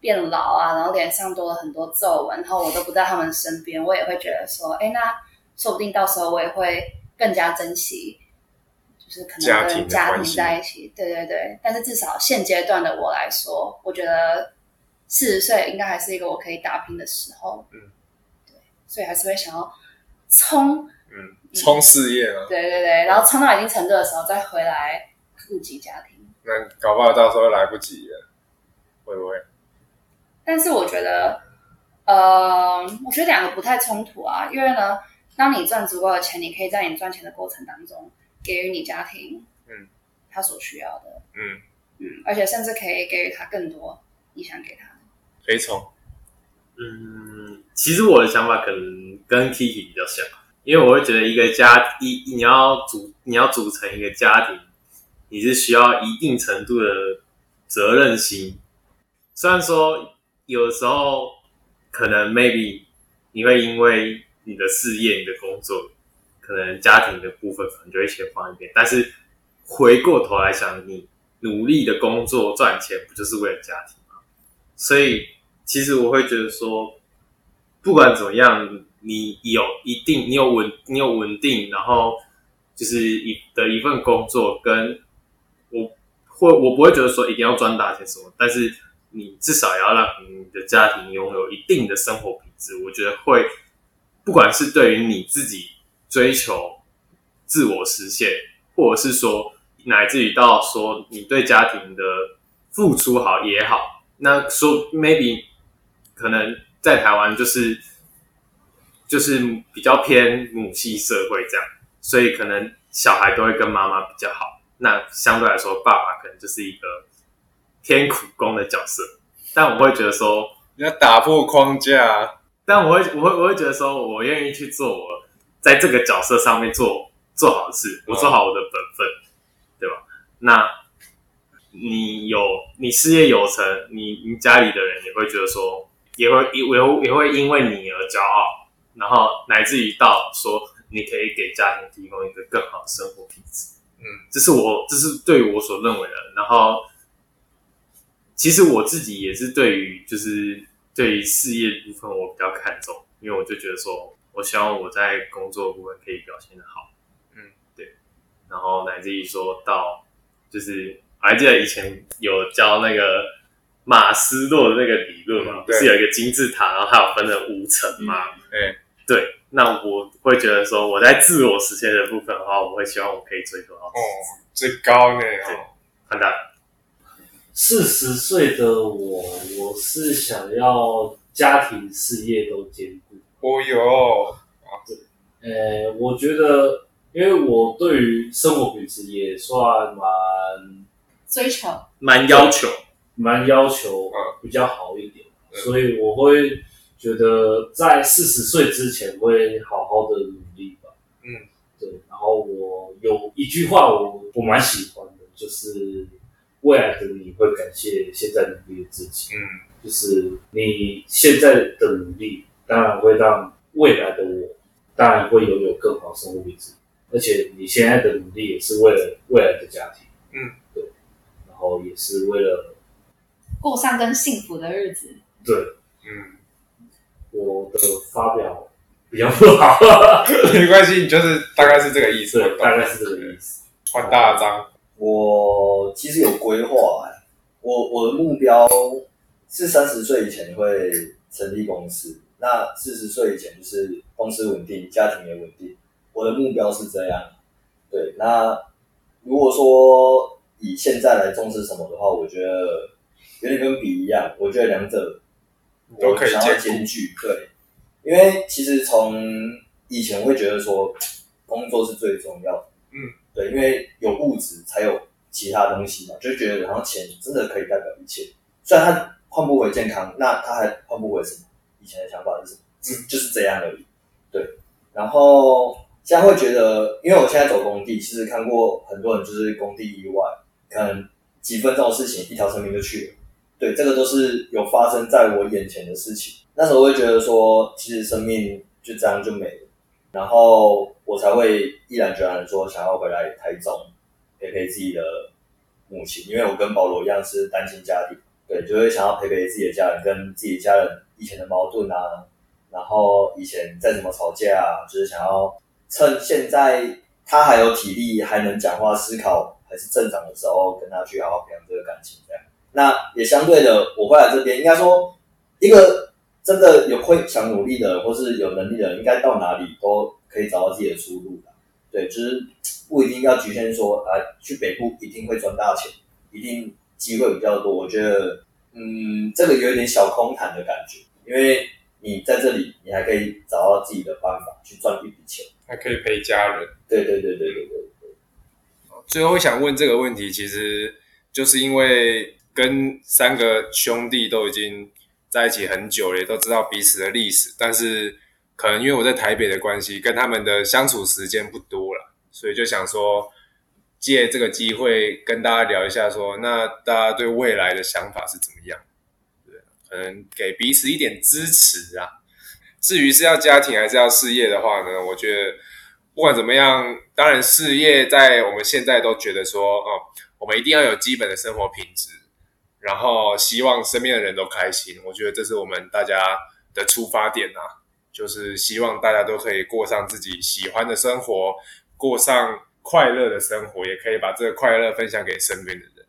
变老啊，然后脸上多了很多皱纹，然后我都不在他们身边，我也会觉得说，哎，那说不定到时候我也会更加珍惜。就是可能跟家庭在一起，对对对。但是至少现阶段的我来说，我觉得四十岁应该还是一个我可以打拼的时候。嗯，对，所以还是会想要冲，嗯，冲事业嘛，对对对，然后冲到一定程度的时候再回来顾及家庭。那搞不好到时候来不及了，会不会？但是我觉得，呃，我觉得两个不太冲突啊，因为呢，当你赚足够的钱，你可以在你赚钱的过程当中给予你家庭，嗯，他所需要的，嗯，嗯，而且甚至可以给予他更多你想给他的。飞虫，嗯，其实我的想法可能跟 Kiki 比较像，因为我会觉得一个家一你要组你要组成一个家庭，你是需要一定程度的责任心。虽然说有的时候可能 maybe 你会因为你的事业、你的工作，可能家庭的部分可能就会先放一边，但是回过头来想，你努力的工作赚钱，不就是为了家庭吗？所以其实我会觉得说，不管怎么样，你有一定，你有稳，你有稳定，然后就是一的一份工作，跟我会我不会觉得说一定要赚大钱什么，但是你至少要让你的家庭拥有一定的生活品质，我觉得会，不管是对于你自己追求自我实现，或者是说乃至于到说你对家庭的付出好也好，那说 maybe 可能在台湾就是就是比较偏母系社会这样，所以可能小孩都会跟妈妈比较好。那相对来说，爸爸可能就是一个偏苦工的角色。但我会觉得说，你要打破框架，但我会我会我会觉得说，我愿意去做我在这个角色上面做做好事，我做好我的本分，对吧？那你有你事业有成，你你家里的人也会觉得说，也会也会也会因为你而骄傲，然后乃至于到说，你可以给家庭提供一个更好的生活品质。嗯，这是我这是对于我所认为的。然后，其实我自己也是对于就是对于事业部分我比较看重，因为我就觉得说我希望我在工作部分可以表现的好。嗯，对。然后乃至于说到就是我还记得以前有教那个马斯洛的那个理论嘛，不是有一个金字塔，然后它有分成五层嘛。哎、对，那我会觉得说我在自我实现的部分的话，我会希望我可以追求到哦，最高呢哦，很大。四十岁的我，我是想要家庭事业都兼顾。哦哟，对呃，我觉得，因为我对于生活品质也算蛮追求蛮要求，蛮要求嗯比较好一点，嗯所以我会觉得在四十岁之前会好好的努力吧。嗯，对。然后我有一句话我我蛮喜欢的，就是未来的你会感谢现在努力的自己。嗯，就是你现在的努力，当然会让未来的我，当然会拥有更好生活品质，而且你现在的努力也是为了未来的家庭，嗯，对，然后也是为了过上更幸福的日子。对。嗯，我的发表比较不好，没关系，你就是大概是这个意思，对，大概是这个意思。换大张，我其实有规划、我我的目标是三十岁以前会成立公司，那四十岁以前就是公司稳定，家庭也稳定。我的目标是这样。对，那如果说以现在来重视什么的话，我觉得有点跟比一样，我觉得两者都可以我想要兼兼具。对，因为其实从以前会觉得说工作是最重要的。嗯对，因为有物质才有其他东西嘛，就觉得好像钱真的可以代表一切。虽然它换不回健康，那它还换不回什么？以前的想法是什么？是就是这样而已。对，然后现在会觉得，因为我现在走工地，其实看过很多人就是工地意外，可能几分钟的事情，一条生命就去了。对，这个都是有发生在我眼前的事情。那时候会觉得说，其实生命就这样就没了。然后我才会毅然决然的说想要回来台中陪陪自己的母亲，因为我跟保罗一样是单亲家庭，对，就会想要陪陪自己的家人，跟自己家人以前的矛盾啊，然后以前再怎么吵架啊，就是想要趁现在他还有体力，还能讲话、思考还是正常的时候，跟他去好好培养这个感情，这样。那也相对的，我会来这边，应该说一个真的有会想努力的，或是有能力的人，应该到哪里都可以找到自己的出路的。对，就是不一定要局限说啊，去北部一定会赚大钱，一定机会比较多。我觉得，嗯，这个有一点小空谈的感觉，因为你在这里，你还可以找到自己的办法去赚一笔钱。还可以陪家人。对对对对对对，最后会想问这个问题，其实就是因为跟三个兄弟都已经在一起很久了，也都知道彼此的历史，但是可能因为我在台北的关系，跟他们的相处时间不多了，所以就想说借这个机会跟大家聊一下说那大家对未来的想法是怎么样？对，可能给彼此一点支持啊。至于是要家庭还是要事业的话呢，我觉得不管怎么样，当然事业在我们现在都觉得说，哦，我们一定要有基本的生活品质，然后希望身边的人都开心。我觉得这是我们大家的出发点啊。就是希望大家都可以过上自己喜欢的生活，过上快乐的生活，也可以把这个快乐分享给身边的人。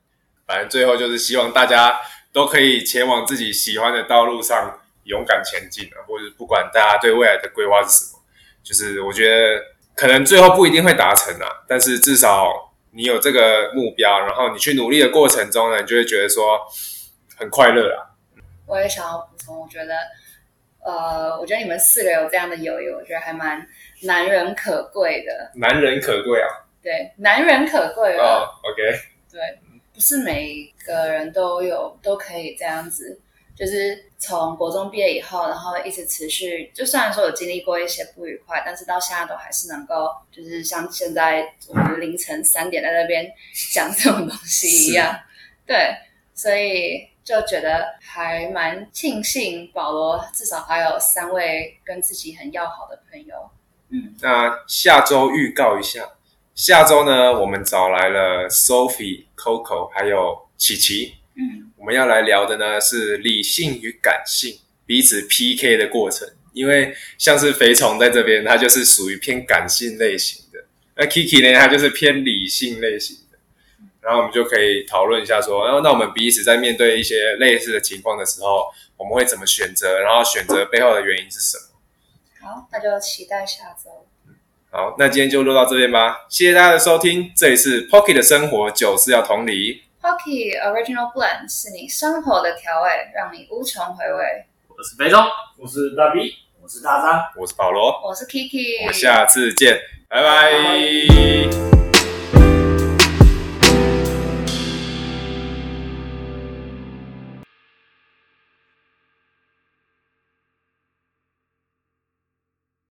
反正最后就是希望大家都可以前往自己喜欢的道路上勇敢前进啊，或者不管大家对未来的规划是什么，就是我觉得可能最后不一定会达成啊，但是至少你有这个目标，然后你去努力的过程中呢，你就会觉得说很快乐啊。我也想要补充，我觉得，呃，我觉得你们四个有这样的友谊，我觉得还蛮难人可贵的。难人可贵啊！对，难人可贵哦了。，OK，对，不是每个人都有都可以这样子，就是从国中毕业以后，然后一直持续，就虽然说有经历过一些不愉快，但是到现在都还是能够，就是像现在我们凌晨三点在那边讲这种东西一样，对，所以就觉得还蛮庆幸保罗至少还有三位跟自己很要好的朋友，嗯，那下周预告一下，下周呢，我们找来了 Sophie、Coco 还有琪琪，嗯，我们要来聊的呢是理性与感性彼此 PK 的过程。因为像是肥虫在这边，它就是属于偏感性类型的，那 Kiki 呢，它就是偏理性类型的。然后我们就可以讨论一下说，然后那我们彼此在面对一些类似的情况的时候，我们会怎么选择？然后选择背后的原因是什么？好，那就期待下周。好，那今天就录到这边吧，谢谢大家的收听，这里是 Pocky 的生活，酒是要同理，Pocky Original Blend 是你生活的调味，让你无穷回味。我是肥中，我是大 B。我是大张。我是保罗，我是 Kiki，我们下次见，拜拜